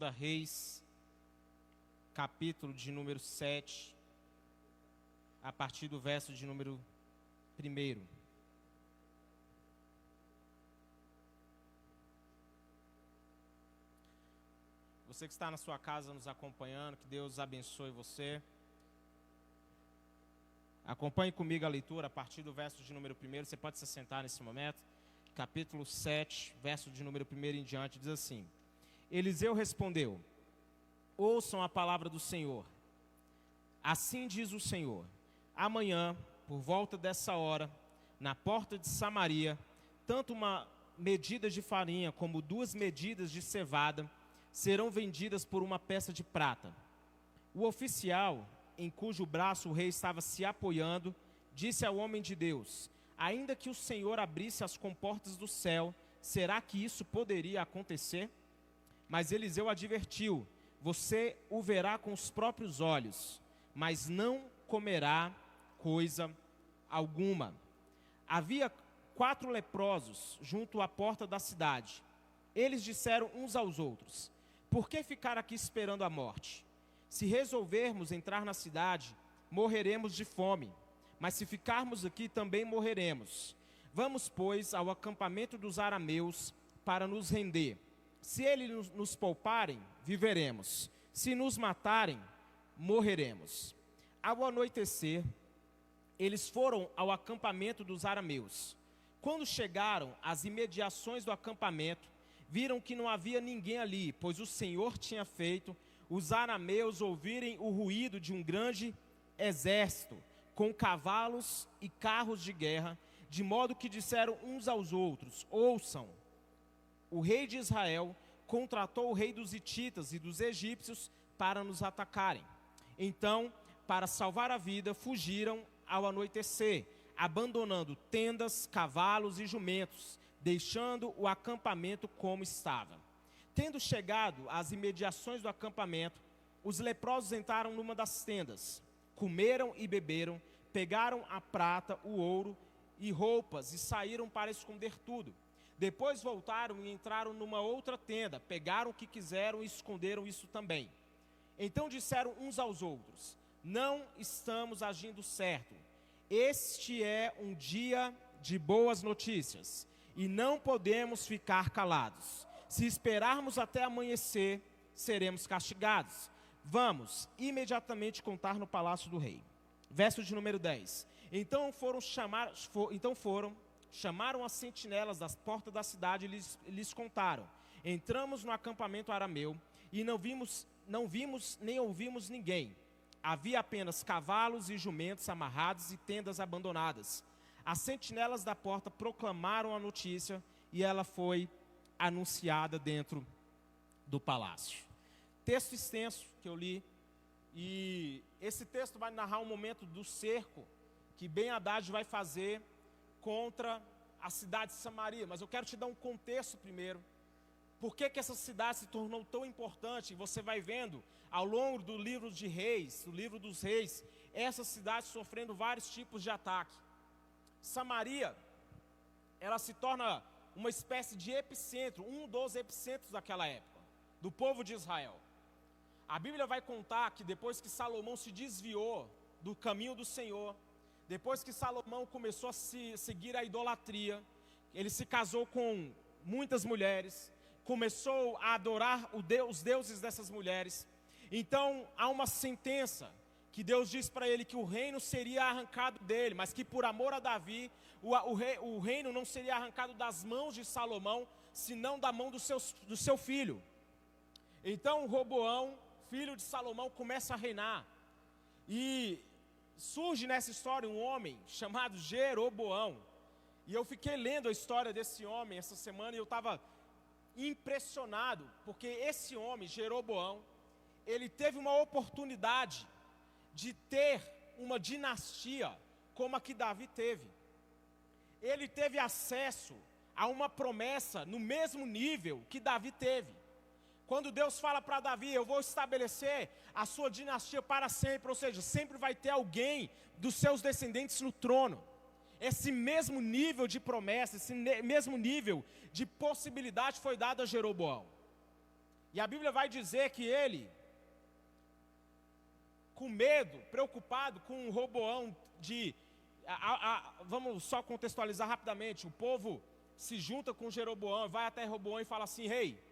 Segunda Reis, capítulo de número 7, a partir do verso de número 1. Você que está na sua casa nos acompanhando, que Deus abençoe você. Acompanhe comigo a leitura a partir do verso de número 1. Você pode se sentar nesse momento. Capítulo 7, verso de número 1 em diante, diz assim: Eliseu respondeu: Ouçam a palavra do Senhor. Assim diz o Senhor: Amanhã, por volta dessa hora, na porta de Samaria, tanto uma medida de farinha como duas medidas de cevada serão vendidas por uma peça de prata. O oficial, em cujo braço o rei estava se apoiando, disse ao homem de Deus: Ainda que o Senhor abrisse as comportas do céu, será que isso poderia acontecer? Mas Eliseu advertiu: Você o verá com os próprios olhos, mas não comerá coisa alguma. Havia quatro leprosos junto à porta da cidade. Eles disseram uns aos outros: por que ficar aqui esperando a morte? Se resolvermos entrar na cidade, morreremos de fome, mas se ficarmos aqui também morreremos. Vamos, pois, ao acampamento dos arameus para nos render. Se eles nos pouparem, viveremos. Se nos matarem, morreremos. Ao anoitecer, eles foram ao acampamento dos arameus. Quando chegaram às imediações do acampamento, viram que não havia ninguém ali, pois o Senhor tinha feito os arameus ouvirem o ruído de um grande exército, com cavalos e carros de guerra, de modo que disseram uns aos outros: Ouçam, o rei de Israel contratou o rei dos Hititas e dos egípcios para nos atacarem. Então, para salvar a vida, fugiram ao anoitecer, abandonando tendas, cavalos e jumentos deixando o acampamento como estava. Tendo chegado às imediações do acampamento, os leprosos entraram numa das tendas, comeram e beberam, pegaram a prata, o ouro e roupas e saíram para esconder tudo. Depois voltaram e entraram numa outra tenda, pegaram o que quiseram e esconderam isso também. Então disseram uns aos outros: Não estamos agindo certo. Este é um dia de boas notícias e não podemos ficar calados. Se esperarmos até amanhecer, seremos castigados. Vamos imediatamente contar no palácio do rei. Verso de número 10. Então foram chamar, for, então foram, chamaram as sentinelas das portas da cidade e lhes, lhes contaram. Entramos no acampamento arameu e não vimos, não vimos nem ouvimos ninguém. Havia apenas cavalos e jumentos amarrados e tendas abandonadas. As sentinelas da porta proclamaram a notícia e ela foi anunciada dentro do palácio. Texto extenso que eu li, e esse texto vai narrar um momento do cerco que Ben Haddad vai fazer contra a cidade de Samaria. Mas eu quero te dar um contexto primeiro. Por que, que essa cidade se tornou tão importante? Você vai vendo ao longo do livro de reis, do livro dos reis, essa cidade sofrendo vários tipos de ataque. Samaria, ela se torna uma espécie de epicentro, um dos epicentros daquela época, do povo de Israel. A Bíblia vai contar que depois que Salomão se desviou do caminho do Senhor, depois que Salomão começou a se, seguir a idolatria, ele se casou com muitas mulheres, começou a adorar os deuses dessas mulheres. Então há uma sentença que Deus disse para ele que o reino seria arrancado dele, mas que por amor a Davi, o, o, rei, o reino não seria arrancado das mãos de Salomão, senão da mão do, seus, do seu filho. Então Roboão, filho de Salomão, começa a reinar. E surge nessa história um homem chamado Jeroboão. E eu fiquei lendo a história desse homem essa semana e eu estava impressionado, porque esse homem, Jeroboão, ele teve uma oportunidade de ter uma dinastia como a que Davi teve. Ele teve acesso a uma promessa no mesmo nível que Davi teve. Quando Deus fala para Davi, eu vou estabelecer a sua dinastia para sempre, ou seja, sempre vai ter alguém dos seus descendentes no trono. Esse mesmo nível de promessa, esse mesmo nível de possibilidade foi dado a Jeroboão. E a Bíblia vai dizer que ele, com medo, preocupado com o Roboão de. A, a, vamos só contextualizar rapidamente. O povo se junta com Jeroboão, vai até Roboão e fala assim: Rei, hey,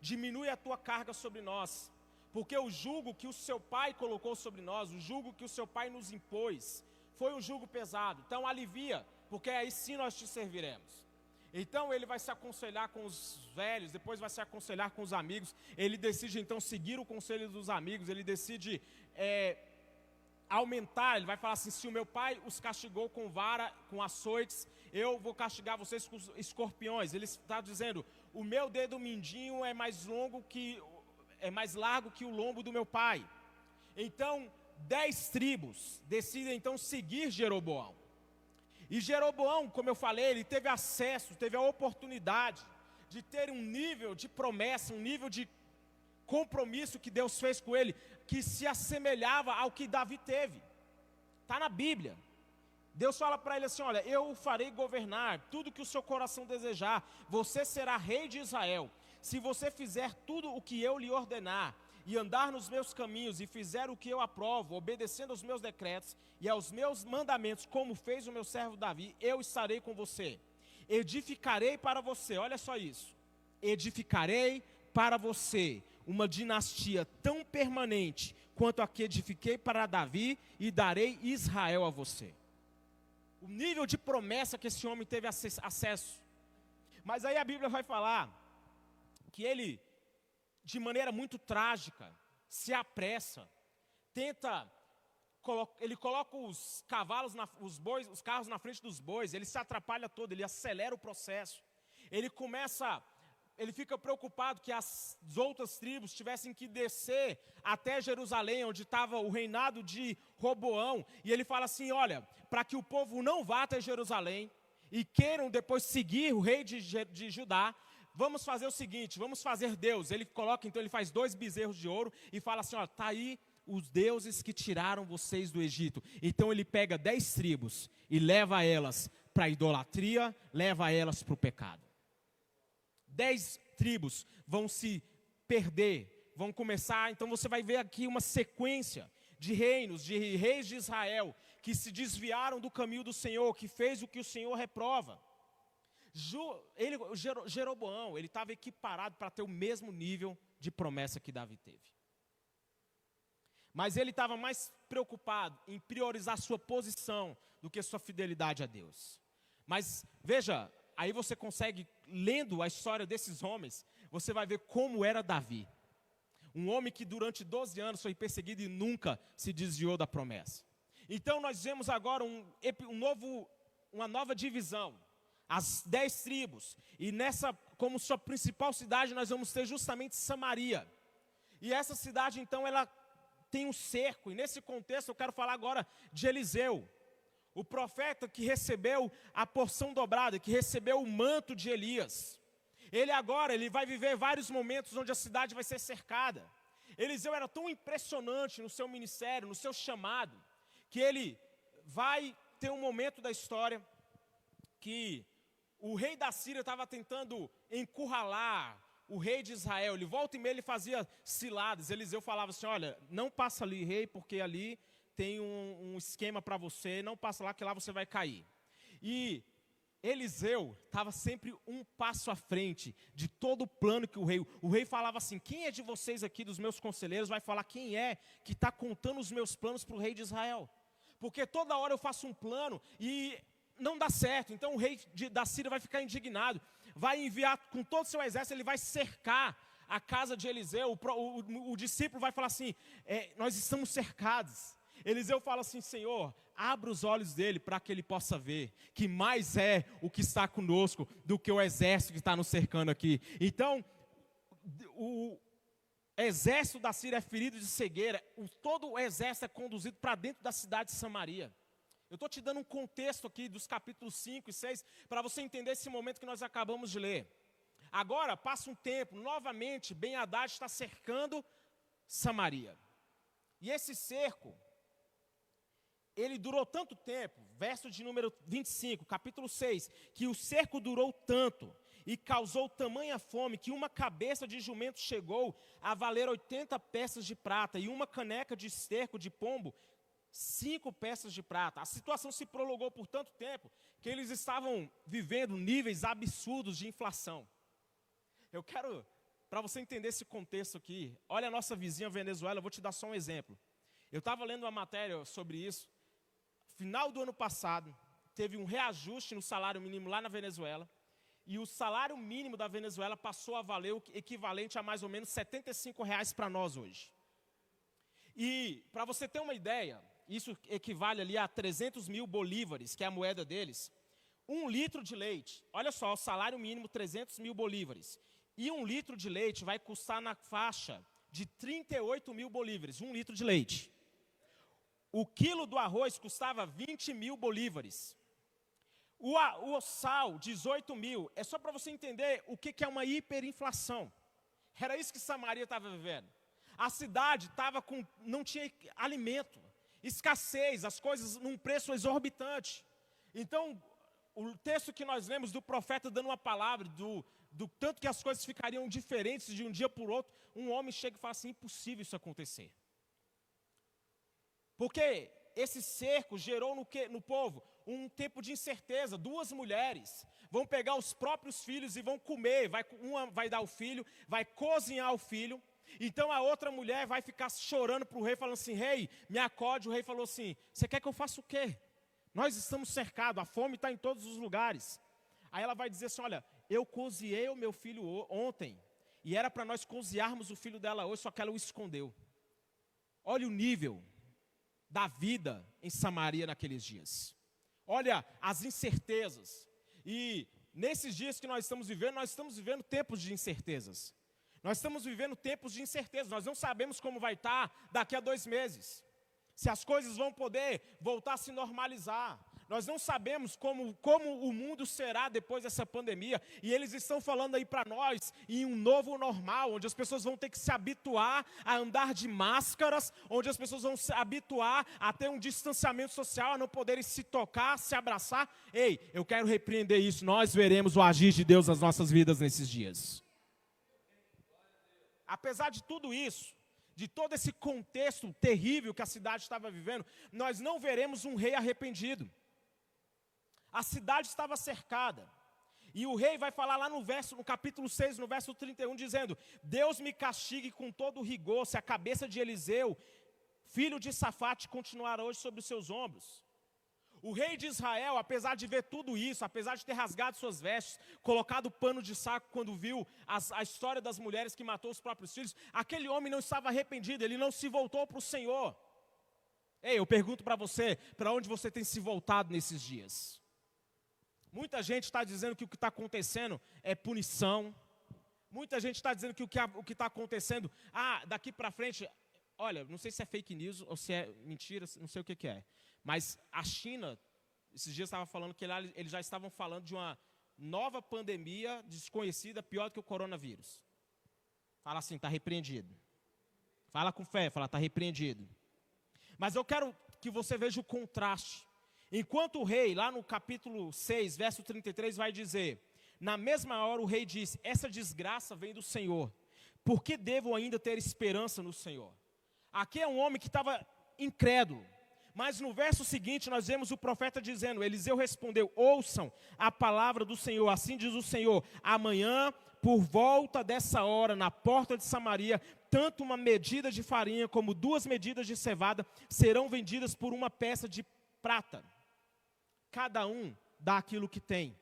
diminui a tua carga sobre nós, porque o jugo que o seu pai colocou sobre nós, o jugo que o seu pai nos impôs, foi um jugo pesado. Então alivia, porque aí sim nós te serviremos. Então ele vai se aconselhar com os velhos, depois vai se aconselhar com os amigos. Ele decide então seguir o conselho dos amigos, ele decide é, aumentar. Ele vai falar assim: se o meu pai os castigou com vara, com açoites, eu vou castigar vocês com escorpiões. Ele está dizendo: o meu dedo mindinho é mais longo que é mais largo que o lombo do meu pai. Então, dez tribos decidem então seguir Jeroboão. E Jeroboão, como eu falei, ele teve acesso, teve a oportunidade de ter um nível de promessa, um nível de compromisso que Deus fez com ele, que se assemelhava ao que Davi teve. Está na Bíblia. Deus fala para ele assim: Olha, eu o farei governar tudo que o seu coração desejar, você será rei de Israel. Se você fizer tudo o que eu lhe ordenar, e andar nos meus caminhos e fizer o que eu aprovo, obedecendo aos meus decretos e aos meus mandamentos, como fez o meu servo Davi, eu estarei com você. Edificarei para você, olha só isso. Edificarei para você uma dinastia tão permanente quanto a que edifiquei para Davi e darei Israel a você. O nível de promessa que esse homem teve acesso. Mas aí a Bíblia vai falar que ele de maneira muito trágica, se apressa, tenta, ele coloca os cavalos, na, os, bois, os carros na frente dos bois, ele se atrapalha todo, ele acelera o processo, ele começa, ele fica preocupado que as outras tribos tivessem que descer até Jerusalém, onde estava o reinado de Roboão, e ele fala assim: olha, para que o povo não vá até Jerusalém e queiram depois seguir o rei de, de Judá, vamos fazer o seguinte, vamos fazer Deus. Ele coloca, então, ele faz dois bezerros de ouro e fala assim: ó, tá aí os deuses que tiraram vocês do Egito. Então ele pega dez tribos e leva elas para a idolatria, leva elas para o pecado. Dez tribos vão se perder, vão começar. Então você vai ver aqui uma sequência de reinos, de reis de Israel, que se desviaram do caminho do Senhor, que fez o que o Senhor reprova. Ele, Jeroboão, ele estava equiparado para ter o mesmo nível de promessa que Davi teve. Mas ele estava mais preocupado em priorizar sua posição do que sua fidelidade a Deus. Mas veja, aí você consegue, lendo a história desses homens, você vai ver como era Davi. Um homem que durante 12 anos foi perseguido e nunca se desviou da promessa. Então nós vemos agora um, um novo, uma nova divisão as dez tribos. E nessa, como sua principal cidade, nós vamos ter justamente Samaria. E essa cidade, então, ela tem um cerco. E nesse contexto, eu quero falar agora de Eliseu, o profeta que recebeu a porção dobrada, que recebeu o manto de Elias. Ele agora, ele vai viver vários momentos onde a cidade vai ser cercada. Eliseu era tão impressionante no seu ministério, no seu chamado, que ele vai ter um momento da história que o rei da Síria estava tentando encurralar o rei de Israel. Ele volta e meia ele fazia ciladas. Eliseu falava assim: Olha, não passa ali, rei, porque ali tem um, um esquema para você. Não passa lá, que lá você vai cair. E Eliseu estava sempre um passo à frente de todo o plano que o rei. O rei falava assim: Quem é de vocês aqui, dos meus conselheiros, vai falar quem é que está contando os meus planos para o rei de Israel? Porque toda hora eu faço um plano e não dá certo. Então o rei de, da Síria vai ficar indignado, vai enviar com todo o seu exército, ele vai cercar a casa de Eliseu. O, o, o discípulo vai falar assim: é, Nós estamos cercados. Eliseu fala assim: Senhor, abra os olhos dele para que ele possa ver que mais é o que está conosco do que o exército que está nos cercando aqui. Então, o exército da Síria é ferido de cegueira, o, todo o exército é conduzido para dentro da cidade de Samaria. Eu estou te dando um contexto aqui dos capítulos 5 e 6 para você entender esse momento que nós acabamos de ler. Agora, passa um tempo, novamente, Ben Haddad está cercando Samaria. E esse cerco, ele durou tanto tempo, verso de número 25, capítulo 6, que o cerco durou tanto, e causou tamanha fome que uma cabeça de jumento chegou a valer 80 peças de prata e uma caneca de esterco de pombo cinco peças de prata. A situação se prolongou por tanto tempo que eles estavam vivendo níveis absurdos de inflação. Eu quero, para você entender esse contexto aqui, olha a nossa vizinha Venezuela, eu vou te dar só um exemplo. Eu estava lendo uma matéria sobre isso. Final do ano passado, teve um reajuste no salário mínimo lá na Venezuela. E o salário mínimo da Venezuela passou a valer o equivalente a mais ou menos 75 reais para nós hoje. E, para você ter uma ideia, isso equivale ali a 300 mil bolívares, que é a moeda deles. Um litro de leite, olha só, o salário mínimo 300 mil bolívares. E um litro de leite vai custar na faixa de 38 mil bolívares, um litro de leite. O quilo do arroz custava 20 mil bolívares. O, o sal, 18 mil. É só para você entender o que, que é uma hiperinflação. Era isso que Samaria estava vivendo. A cidade estava com, não tinha alimento escassez, as coisas num preço exorbitante. Então, o texto que nós lemos do profeta dando uma palavra, do, do tanto que as coisas ficariam diferentes de um dia para o outro, um homem chega e fala assim: impossível isso acontecer. Porque esse cerco gerou no, que, no povo um tempo de incerteza. Duas mulheres vão pegar os próprios filhos e vão comer. Vai, uma vai dar o filho, vai cozinhar o filho, então a outra mulher vai ficar chorando para o rei, falando assim: Rei, me acode. O rei falou assim: Você quer que eu faça o quê? Nós estamos cercados, a fome está em todos os lugares. Aí ela vai dizer assim: Olha, eu cozinhei o meu filho ontem, e era para nós cozinharmos o filho dela hoje, só que ela o escondeu. Olha o nível da vida em Samaria naqueles dias. Olha as incertezas. E nesses dias que nós estamos vivendo, nós estamos vivendo tempos de incertezas. Nós estamos vivendo tempos de incerteza, nós não sabemos como vai estar daqui a dois meses, se as coisas vão poder voltar a se normalizar. Nós não sabemos como, como o mundo será depois dessa pandemia, e eles estão falando aí para nós em um novo normal, onde as pessoas vão ter que se habituar a andar de máscaras, onde as pessoas vão se habituar a ter um distanciamento social, a não poderem se tocar, se abraçar. Ei, eu quero repreender isso, nós veremos o agir de Deus nas nossas vidas nesses dias apesar de tudo isso, de todo esse contexto terrível que a cidade estava vivendo, nós não veremos um rei arrependido. A cidade estava cercada. E o rei vai falar lá no verso, no capítulo 6, no verso 31, dizendo: Deus me castigue com todo rigor, se a cabeça de Eliseu, filho de Safate, continuar hoje sobre os seus ombros. O rei de Israel, apesar de ver tudo isso, apesar de ter rasgado suas vestes, colocado pano de saco quando viu as, a história das mulheres que matou os próprios filhos, aquele homem não estava arrependido, ele não se voltou para o Senhor. Ei, eu pergunto para você, para onde você tem se voltado nesses dias? Muita gente está dizendo que o que está acontecendo é punição. Muita gente está dizendo que o que está acontecendo, ah, daqui para frente, olha, não sei se é fake news ou se é mentira, não sei o que, que é. Mas a China, esses dias estava falando que lá eles já estavam falando de uma nova pandemia desconhecida, pior do que o coronavírus. Fala assim, está repreendido. Fala com fé, fala, está repreendido. Mas eu quero que você veja o contraste. Enquanto o rei, lá no capítulo 6, verso 33, vai dizer: Na mesma hora o rei diz: Essa desgraça vem do Senhor. Por que devo ainda ter esperança no Senhor? Aqui é um homem que estava incrédulo. Mas no verso seguinte nós vemos o profeta dizendo: Eliseu respondeu: Ouçam a palavra do Senhor, assim diz o Senhor: amanhã, por volta dessa hora, na porta de Samaria, tanto uma medida de farinha como duas medidas de cevada serão vendidas por uma peça de prata. Cada um dá aquilo que tem.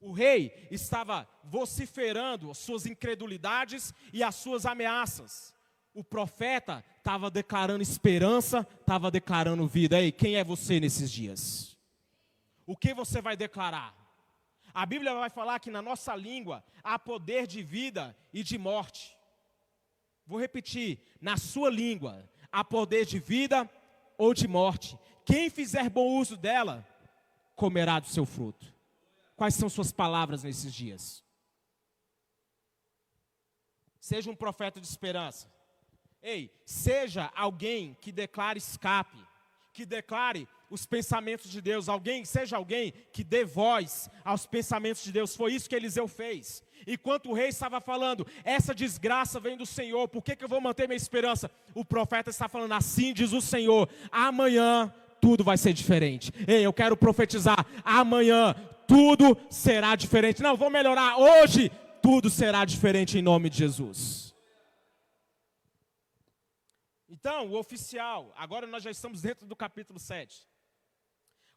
O rei estava vociferando as suas incredulidades e as suas ameaças o profeta estava declarando esperança, estava declarando vida. Ei, quem é você nesses dias? O que você vai declarar? A Bíblia vai falar que na nossa língua há poder de vida e de morte. Vou repetir: na sua língua há poder de vida ou de morte. Quem fizer bom uso dela, comerá do seu fruto. Quais são suas palavras nesses dias? Seja um profeta de esperança. Ei, seja alguém que declare escape, que declare os pensamentos de Deus. Alguém, seja alguém que dê voz aos pensamentos de Deus. Foi isso que Eliseu fez. Enquanto o rei estava falando, essa desgraça vem do Senhor, por que, que eu vou manter minha esperança? O profeta está falando, assim diz o Senhor, amanhã tudo vai ser diferente. Ei, eu quero profetizar, amanhã tudo será diferente. Não, vou melhorar, hoje tudo será diferente em nome de Jesus. Então, o oficial, agora nós já estamos dentro do capítulo 7.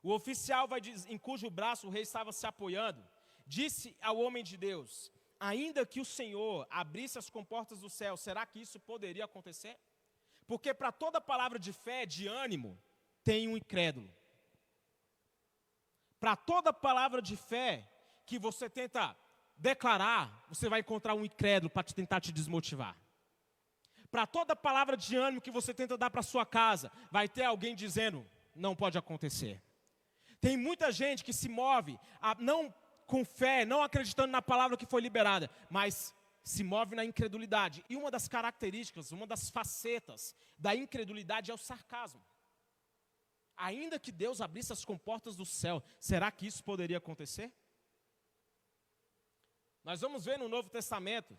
O oficial vai em cujo braço o rei estava se apoiando, disse ao homem de Deus: Ainda que o Senhor abrisse as comportas do céu, será que isso poderia acontecer? Porque para toda palavra de fé, de ânimo, tem um incrédulo. Para toda palavra de fé que você tenta declarar, você vai encontrar um incrédulo para tentar te desmotivar. Para toda palavra de ânimo que você tenta dar para sua casa, vai ter alguém dizendo: não pode acontecer. Tem muita gente que se move, a, não com fé, não acreditando na palavra que foi liberada, mas se move na incredulidade. E uma das características, uma das facetas da incredulidade é o sarcasmo. Ainda que Deus abrisse as comportas do céu, será que isso poderia acontecer? Nós vamos ver no Novo Testamento,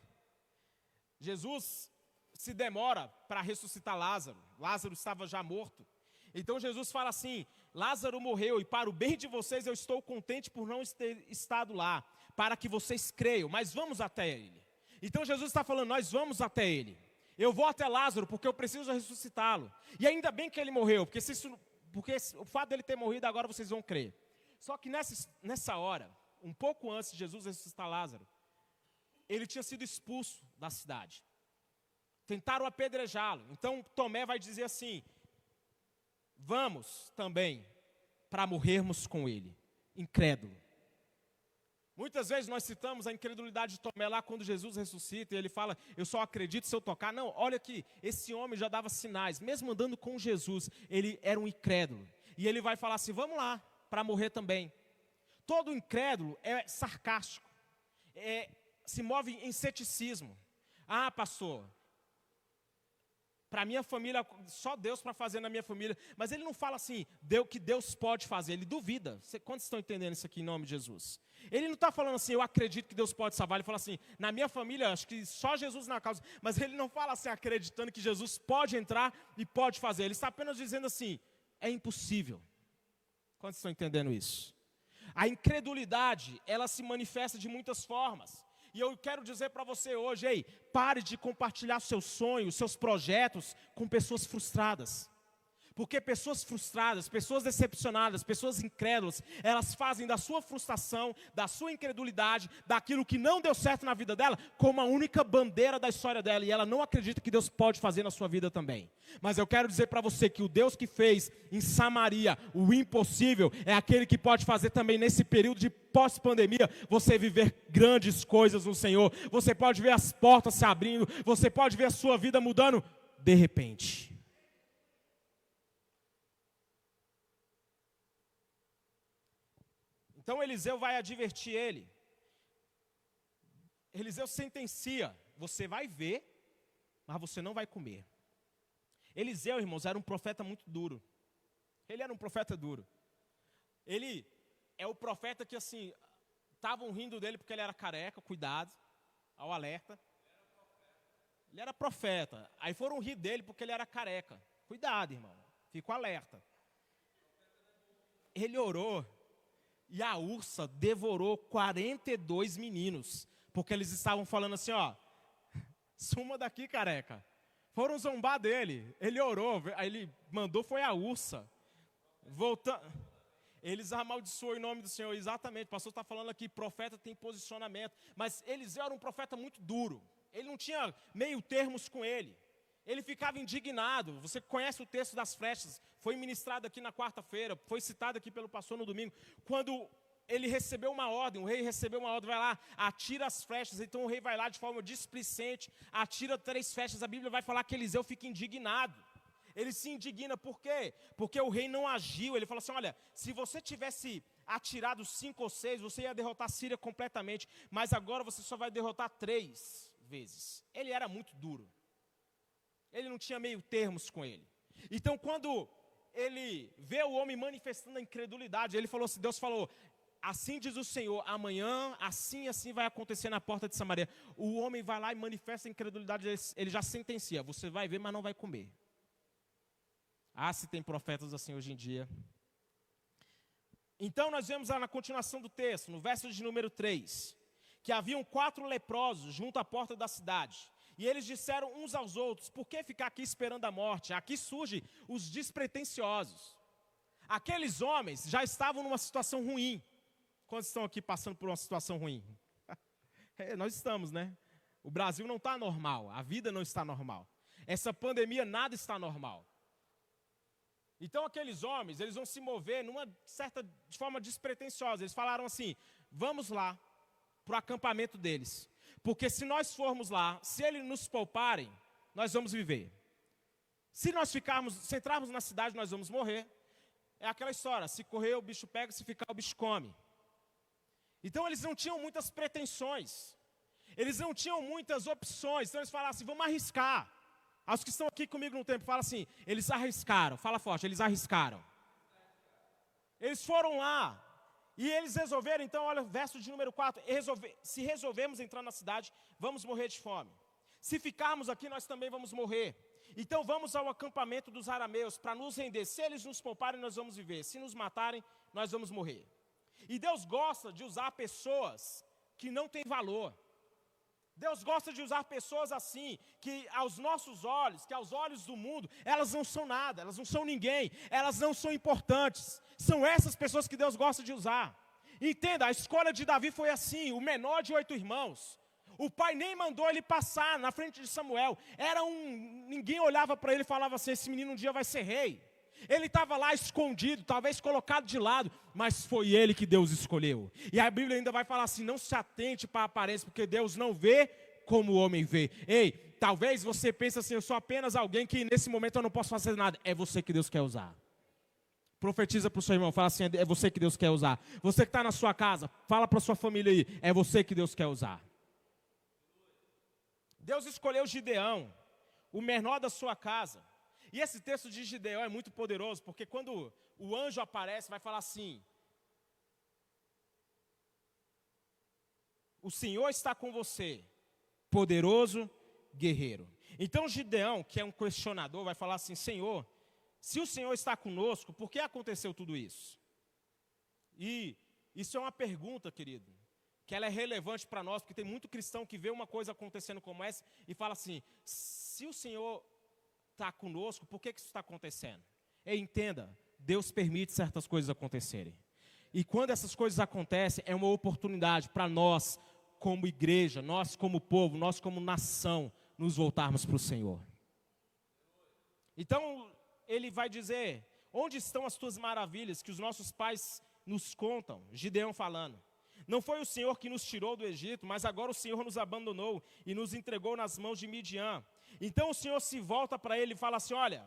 Jesus se demora para ressuscitar Lázaro. Lázaro estava já morto. Então Jesus fala assim: Lázaro morreu e para o bem de vocês eu estou contente por não ter estado lá, para que vocês creiam, mas vamos até ele. Então Jesus está falando: nós vamos até ele. Eu vou até Lázaro porque eu preciso ressuscitá-lo. E ainda bem que ele morreu, porque, se isso, porque o fato dele ter morrido agora vocês vão crer. Só que nessa, nessa hora, um pouco antes de Jesus ressuscitar Lázaro, ele tinha sido expulso da cidade. Tentaram apedrejá-lo. Então Tomé vai dizer assim: vamos também para morrermos com ele. Incrédulo. Muitas vezes nós citamos a incredulidade de Tomé lá quando Jesus ressuscita e ele fala: Eu só acredito se eu tocar. Não, olha que esse homem já dava sinais, mesmo andando com Jesus, ele era um incrédulo. E ele vai falar assim: Vamos lá, para morrer também. Todo incrédulo é sarcástico, é, se move em ceticismo. Ah, pastor, para minha família, só Deus para fazer na minha família. Mas ele não fala assim, Deus, que Deus pode fazer, ele duvida. quantos estão entendendo isso aqui em nome de Jesus? Ele não está falando assim, eu acredito que Deus pode salvar. Ele fala assim, na minha família, acho que só Jesus na causa. Mas ele não fala assim, acreditando que Jesus pode entrar e pode fazer. Ele está apenas dizendo assim, é impossível. Quantos estão entendendo isso? A incredulidade, ela se manifesta de muitas formas. E eu quero dizer para você hoje, ei, pare de compartilhar seus sonhos, seus projetos com pessoas frustradas. Porque pessoas frustradas, pessoas decepcionadas, pessoas incrédulas, elas fazem da sua frustração, da sua incredulidade, daquilo que não deu certo na vida dela, como a única bandeira da história dela. E ela não acredita que Deus pode fazer na sua vida também. Mas eu quero dizer para você que o Deus que fez em Samaria o impossível é aquele que pode fazer também nesse período de pós-pandemia você viver grandes coisas no Senhor. Você pode ver as portas se abrindo, você pode ver a sua vida mudando de repente. Então Eliseu vai advertir ele. Eliseu sentencia: você vai ver, mas você não vai comer. Eliseu, irmãos, era um profeta muito duro. Ele era um profeta duro. Ele é o profeta que, assim, estavam rindo dele porque ele era careca, cuidado, ao alerta. Ele era profeta. Aí foram rir dele porque ele era careca. Cuidado, irmão. Fico alerta. Ele orou e a ursa devorou 42 meninos, porque eles estavam falando assim, ó, suma daqui, careca. Foram zombar dele. Ele orou, aí ele mandou foi a ursa. Voltando, eles amaldiçoou em nome do Senhor, exatamente. O pastor está falando aqui, profeta tem posicionamento, mas Eliseu era um profeta muito duro. Ele não tinha meio termos com ele. Ele ficava indignado. Você conhece o texto das flechas, foi ministrado aqui na quarta-feira, foi citado aqui pelo pastor no domingo. Quando ele recebeu uma ordem, o rei recebeu uma ordem, vai lá, atira as flechas. Então o rei vai lá de forma displicente, atira três flechas. A Bíblia vai falar que Eliseu fica indignado. Ele se indigna, por quê? Porque o rei não agiu. Ele falou assim: olha, se você tivesse atirado cinco ou seis, você ia derrotar a Síria completamente, mas agora você só vai derrotar três vezes. Ele era muito duro. Ele não tinha meio termos com ele. Então, quando ele vê o homem manifestando a incredulidade, ele falou assim, Deus falou, assim diz o Senhor, amanhã, assim assim vai acontecer na porta de Samaria. O homem vai lá e manifesta a incredulidade, ele já sentencia, você vai ver, mas não vai comer. Ah, se tem profetas assim hoje em dia. Então nós vemos lá na continuação do texto, no verso de número 3, que haviam quatro leprosos junto à porta da cidade. E eles disseram uns aos outros: Por que ficar aqui esperando a morte? Aqui surgem os despretensiosos. Aqueles homens já estavam numa situação ruim. Quantos estão aqui passando por uma situação ruim? É, nós estamos, né? O Brasil não está normal, a vida não está normal. Essa pandemia, nada está normal. Então aqueles homens, eles vão se mover numa certa de forma despretensiosa. Eles falaram assim: "Vamos lá para o acampamento deles, porque se nós formos lá, se eles nos pouparem, nós vamos viver. Se nós ficarmos, se entrarmos na cidade, nós vamos morrer. É aquela história: se correr o bicho pega, se ficar o bicho come. Então eles não tinham muitas pretensões. Eles não tinham muitas opções. Então eles falaram assim: vamos arriscar. Aos que estão aqui comigo no tempo, fala assim: eles arriscaram. Fala forte, eles arriscaram. Eles foram lá. E eles resolveram, então, olha, verso de número 4: resolver, se resolvemos entrar na cidade, vamos morrer de fome. Se ficarmos aqui, nós também vamos morrer. Então vamos ao acampamento dos arameus para nos render. Se eles nos pouparem, nós vamos viver. Se nos matarem, nós vamos morrer. E Deus gosta de usar pessoas que não têm valor. Deus gosta de usar pessoas assim, que aos nossos olhos, que aos olhos do mundo, elas não são nada, elas não são ninguém, elas não são importantes. São essas pessoas que Deus gosta de usar. Entenda, a escolha de Davi foi assim: o menor de oito irmãos. O pai nem mandou ele passar na frente de Samuel. Era um. Ninguém olhava para ele e falava assim: esse menino um dia vai ser rei. Ele estava lá escondido, talvez colocado de lado, mas foi ele que Deus escolheu. E a Bíblia ainda vai falar assim: não se atente para a aparência, porque Deus não vê como o homem vê. Ei, talvez você pense assim: eu sou apenas alguém que nesse momento eu não posso fazer nada. É você que Deus quer usar. Profetiza para o seu irmão, fala assim: é você que Deus quer usar. Você que está na sua casa, fala para sua família aí: é você que Deus quer usar. Deus escolheu Gideão, o menor da sua casa. E esse texto de Gideão é muito poderoso, porque quando o anjo aparece, vai falar assim: O Senhor está com você, poderoso guerreiro. Então Gideão, que é um questionador, vai falar assim: Senhor, se o Senhor está conosco, por que aconteceu tudo isso? E isso é uma pergunta, querido, que ela é relevante para nós, porque tem muito cristão que vê uma coisa acontecendo como essa e fala assim: se o Senhor está conosco, por que, que isso está acontecendo? E entenda, Deus permite certas coisas acontecerem. E quando essas coisas acontecem, é uma oportunidade para nós, como igreja, nós como povo, nós como nação, nos voltarmos para o Senhor. Então, ele vai dizer: Onde estão as tuas maravilhas que os nossos pais nos contam? Gideão falando. Não foi o Senhor que nos tirou do Egito, mas agora o Senhor nos abandonou e nos entregou nas mãos de Midian. Então o Senhor se volta para ele e fala assim: Olha,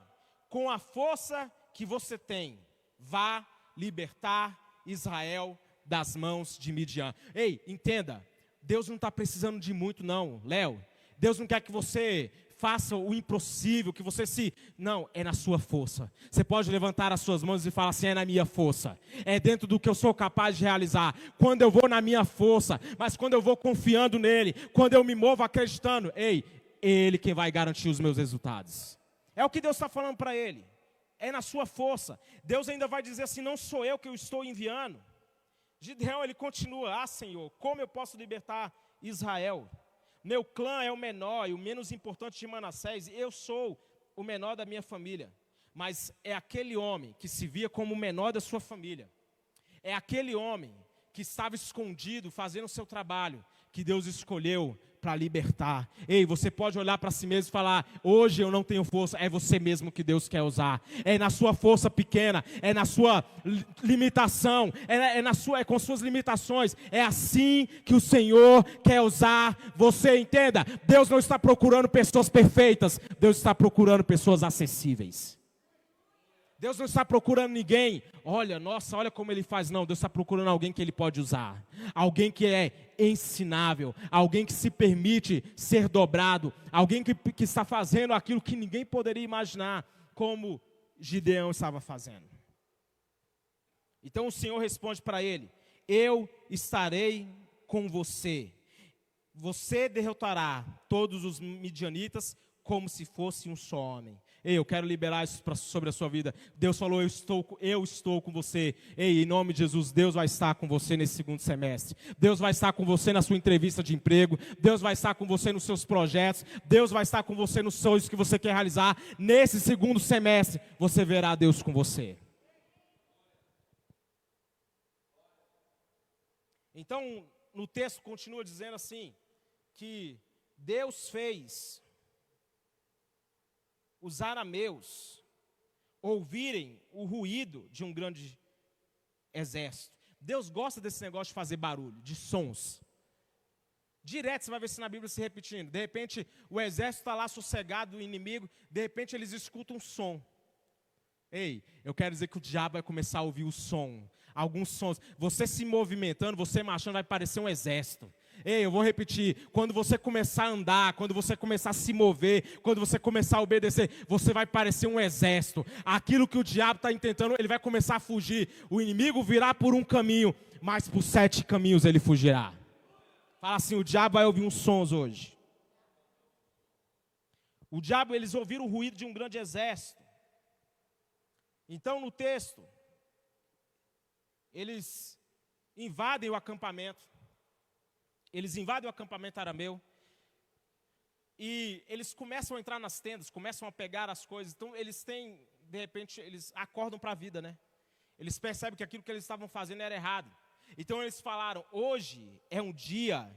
com a força que você tem, vá libertar Israel das mãos de Midian. Ei, entenda, Deus não está precisando de muito, não, Léo. Deus não quer que você faça o impossível, que você se. Não, é na sua força. Você pode levantar as suas mãos e falar assim: é na minha força. É dentro do que eu sou capaz de realizar. Quando eu vou na minha força, mas quando eu vou confiando nele, quando eu me movo acreditando, ei, ele quem vai garantir os meus resultados. É o que Deus está falando para ele. É na sua força. Deus ainda vai dizer assim: não sou eu que eu estou enviando. Gideão ele continua: Ah, Senhor, como eu posso libertar Israel? Meu clã é o menor e o menos importante de Manassés. Eu sou o menor da minha família. Mas é aquele homem que se via como o menor da sua família. É aquele homem que estava escondido fazendo o seu trabalho, que Deus escolheu para libertar. Ei, você pode olhar para si mesmo e falar: hoje eu não tenho força. É você mesmo que Deus quer usar. É na sua força pequena, é na sua limitação, é, é na sua, é com suas limitações. É assim que o Senhor quer usar você. Entenda? Deus não está procurando pessoas perfeitas. Deus está procurando pessoas acessíveis. Deus não está procurando ninguém. Olha, nossa, olha como ele faz. Não, Deus está procurando alguém que ele pode usar. Alguém que é ensinável. Alguém que se permite ser dobrado. Alguém que, que está fazendo aquilo que ninguém poderia imaginar. Como Gideão estava fazendo. Então o Senhor responde para ele: Eu estarei com você. Você derrotará todos os midianitas como se fosse um só homem. Ei, eu quero liberar isso pra, sobre a sua vida. Deus falou, eu estou, eu estou com você. Ei, em nome de Jesus, Deus vai estar com você nesse segundo semestre. Deus vai estar com você na sua entrevista de emprego. Deus vai estar com você nos seus projetos. Deus vai estar com você nos sonhos que você quer realizar. Nesse segundo semestre, você verá Deus com você. Então, no texto continua dizendo assim, que Deus fez os arameus ouvirem o ruído de um grande exército. Deus gosta desse negócio de fazer barulho, de sons. Direto você vai ver isso na Bíblia se repetindo. De repente o exército está lá sossegado, o inimigo, de repente eles escutam um som. Ei, eu quero dizer que o diabo vai começar a ouvir o som. Alguns sons. Você se movimentando, você marchando, vai parecer um exército. Ei, eu vou repetir. Quando você começar a andar, quando você começar a se mover, quando você começar a obedecer, você vai parecer um exército. Aquilo que o diabo está intentando, ele vai começar a fugir. O inimigo virá por um caminho, mas por sete caminhos ele fugirá. Fala assim: o diabo vai ouvir uns sons hoje. O diabo, eles ouviram o ruído de um grande exército. Então, no texto, eles invadem o acampamento. Eles invadem o acampamento arameu. E eles começam a entrar nas tendas, começam a pegar as coisas. Então eles têm, de repente, eles acordam para a vida, né? Eles percebem que aquilo que eles estavam fazendo era errado. Então eles falaram: hoje é um dia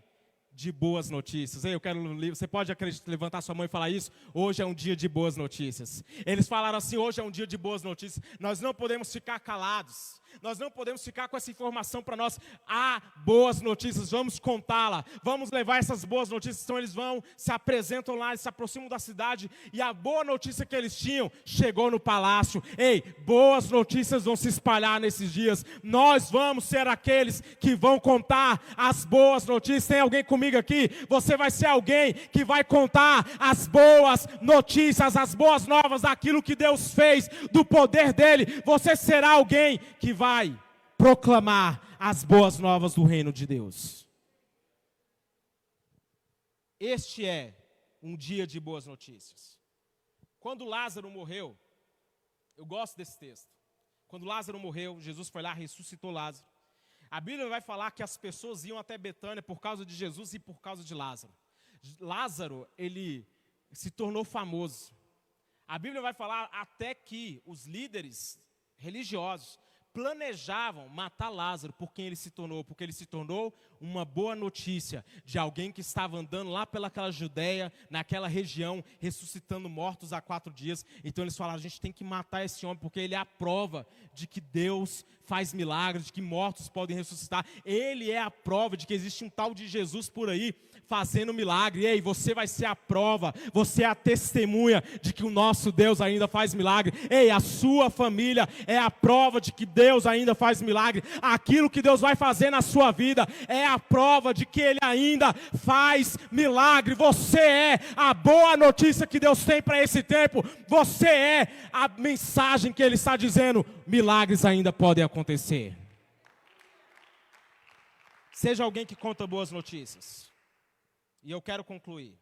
de boas notícias. Eu quero, você pode levantar sua mão e falar isso? Hoje é um dia de boas notícias. Eles falaram assim: hoje é um dia de boas notícias. Nós não podemos ficar calados. Nós não podemos ficar com essa informação para nós. Há boas notícias, vamos contá-la. Vamos levar essas boas notícias. Então eles vão, se apresentam lá, se aproximam da cidade. E a boa notícia que eles tinham chegou no palácio. Ei, boas notícias vão se espalhar nesses dias. Nós vamos ser aqueles que vão contar as boas notícias. Tem alguém comigo aqui? Você vai ser alguém que vai contar as boas notícias, as boas novas daquilo que Deus fez, do poder dele. Você será alguém que vai vai proclamar as boas novas do reino de Deus. Este é um dia de boas notícias. Quando Lázaro morreu, eu gosto desse texto. Quando Lázaro morreu, Jesus foi lá, ressuscitou Lázaro. A Bíblia vai falar que as pessoas iam até Betânia por causa de Jesus e por causa de Lázaro. Lázaro, ele se tornou famoso. A Bíblia vai falar até que os líderes religiosos planejavam matar Lázaro por quem ele se tornou, porque ele se tornou uma boa notícia de alguém que estava andando lá pelaquela Judéia, naquela região, ressuscitando mortos há quatro dias. Então eles falaram: a gente tem que matar esse homem, porque ele é a prova de que Deus faz milagres, de que mortos podem ressuscitar. Ele é a prova de que existe um tal de Jesus por aí fazendo milagre. Ei, você vai ser a prova, você é a testemunha de que o nosso Deus ainda faz milagre. Ei, a sua família é a prova de que Deus ainda faz milagre. Aquilo que Deus vai fazer na sua vida é a prova de que Ele ainda faz milagre. Você é a boa notícia que Deus tem para esse tempo. Você é a mensagem que Ele está dizendo: milagres ainda podem acontecer. Seja alguém que conta boas notícias. E eu quero concluir.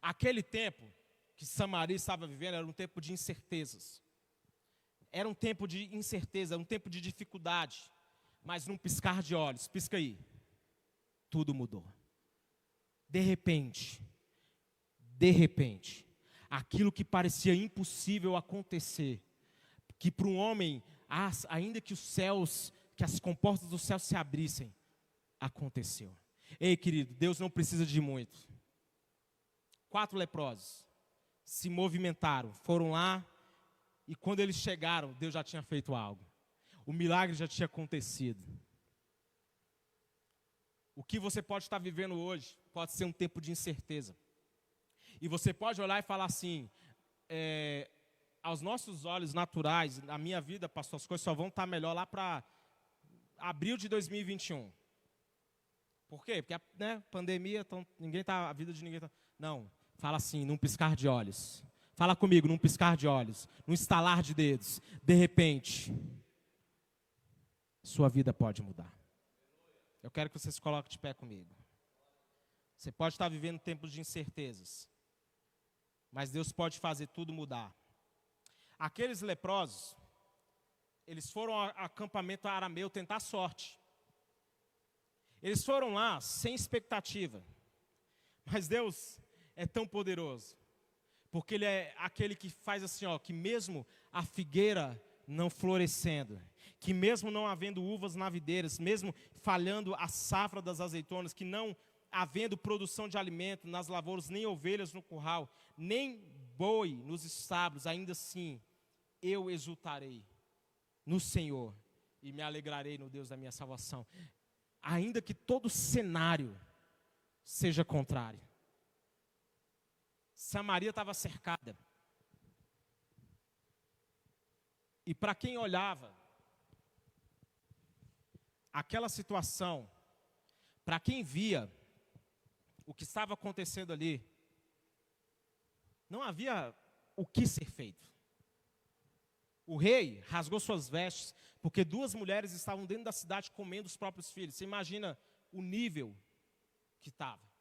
Aquele tempo que Samaria estava vivendo era um tempo de incertezas. Era um tempo de incerteza, um tempo de dificuldade. Mas num piscar de olhos, pisca aí, tudo mudou. De repente, de repente, aquilo que parecia impossível acontecer, que para um homem, ainda que os céus, que as comportas do céu se abrissem, aconteceu. Ei, querido, Deus não precisa de muito. Quatro leprosos se movimentaram, foram lá, e quando eles chegaram, Deus já tinha feito algo. O milagre já tinha acontecido. O que você pode estar vivendo hoje pode ser um tempo de incerteza. E você pode olhar e falar assim: é, aos nossos olhos naturais, na minha vida, pastor, as coisas só vão estar melhor lá para abril de 2021. Por quê? Porque a né, pandemia, então, ninguém tá, a vida de ninguém está. Não, fala assim, num piscar de olhos. Fala comigo, num piscar de olhos, num estalar de dedos, de repente, sua vida pode mudar. Eu quero que você se coloque de pé comigo. Você pode estar vivendo tempos de incertezas, mas Deus pode fazer tudo mudar. Aqueles leprosos, eles foram ao acampamento arameu tentar sorte. Eles foram lá sem expectativa. Mas Deus é tão poderoso, porque Ele é aquele que faz assim, ó, que mesmo a figueira não florescendo, que mesmo não havendo uvas na videiras, mesmo falhando a safra das azeitonas, que não havendo produção de alimento nas lavouras, nem ovelhas no curral, nem boi nos estábulos, ainda assim eu exultarei no Senhor e me alegrarei no Deus da minha salvação. Ainda que todo cenário seja contrário. Samaria estava cercada. E para quem olhava aquela situação, para quem via o que estava acontecendo ali, não havia o que ser feito. O rei rasgou suas vestes, porque duas mulheres estavam dentro da cidade comendo os próprios filhos. Você imagina o nível que estava.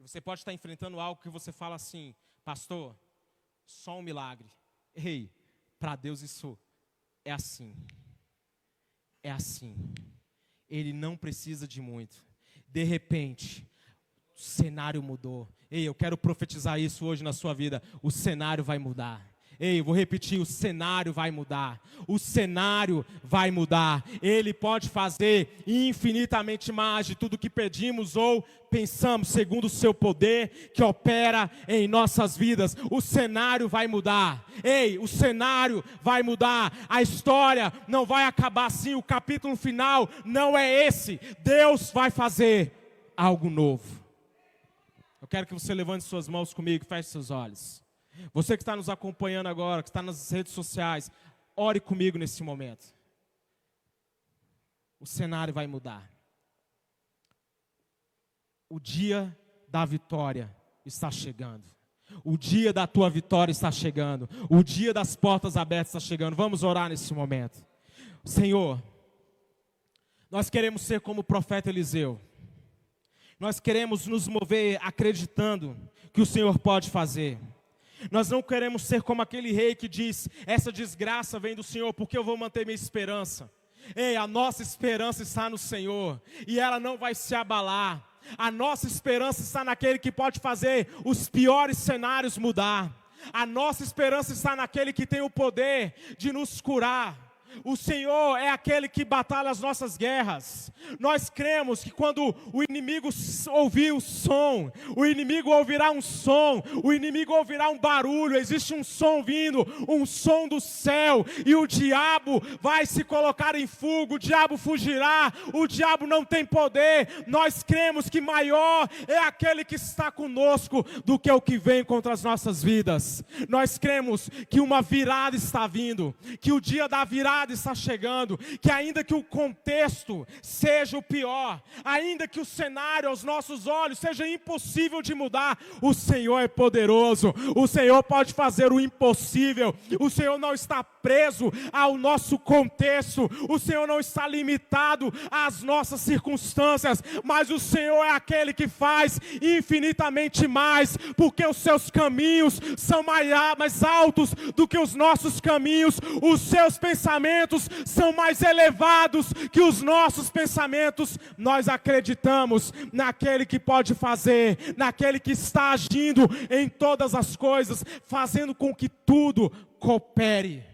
Você pode estar enfrentando algo que você fala assim, pastor, só um milagre. Ei, para Deus isso é assim. É assim. Ele não precisa de muito. De repente, o cenário mudou. Ei, eu quero profetizar isso hoje na sua vida. O cenário vai mudar. Ei, vou repetir: o cenário vai mudar. O cenário vai mudar. Ele pode fazer infinitamente mais de tudo que pedimos ou pensamos, segundo o seu poder que opera em nossas vidas. O cenário vai mudar. Ei, o cenário vai mudar. A história não vai acabar assim. O capítulo final não é esse. Deus vai fazer algo novo. Eu quero que você levante suas mãos comigo e feche seus olhos. Você que está nos acompanhando agora, que está nas redes sociais, ore comigo nesse momento. O cenário vai mudar. O dia da vitória está chegando. O dia da tua vitória está chegando. O dia das portas abertas está chegando. Vamos orar nesse momento. Senhor, nós queremos ser como o profeta Eliseu. Nós queremos nos mover acreditando que o Senhor pode fazer. Nós não queremos ser como aquele rei que diz: essa desgraça vem do Senhor, porque eu vou manter minha esperança. Ei, a nossa esperança está no Senhor e ela não vai se abalar. A nossa esperança está naquele que pode fazer os piores cenários mudar. A nossa esperança está naquele que tem o poder de nos curar. O Senhor é aquele que batalha as nossas guerras. Nós cremos que quando o inimigo ouvir o som, o inimigo ouvirá um som, o inimigo ouvirá um barulho, existe um som vindo, um som do céu, e o diabo vai se colocar em fuga, o diabo fugirá, o diabo não tem poder. Nós cremos que maior é aquele que está conosco do que o que vem contra as nossas vidas. Nós cremos que uma virada está vindo, que o dia da virada está chegando, que ainda que o contexto seja o pior, ainda que o cenário aos nossos olhos seja impossível de mudar, o Senhor é poderoso, o Senhor pode fazer o impossível, o Senhor não está preso ao nosso contexto, o Senhor não está limitado às nossas circunstâncias, mas o Senhor é aquele que faz infinitamente mais, porque os seus caminhos são mais altos do que os nossos caminhos, os seus pensamentos pensamentos são mais elevados que os nossos pensamentos. Nós acreditamos naquele que pode fazer, naquele que está agindo em todas as coisas, fazendo com que tudo coopere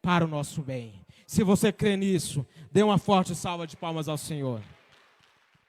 para o nosso bem. Se você crê nisso, dê uma forte salva de palmas ao Senhor.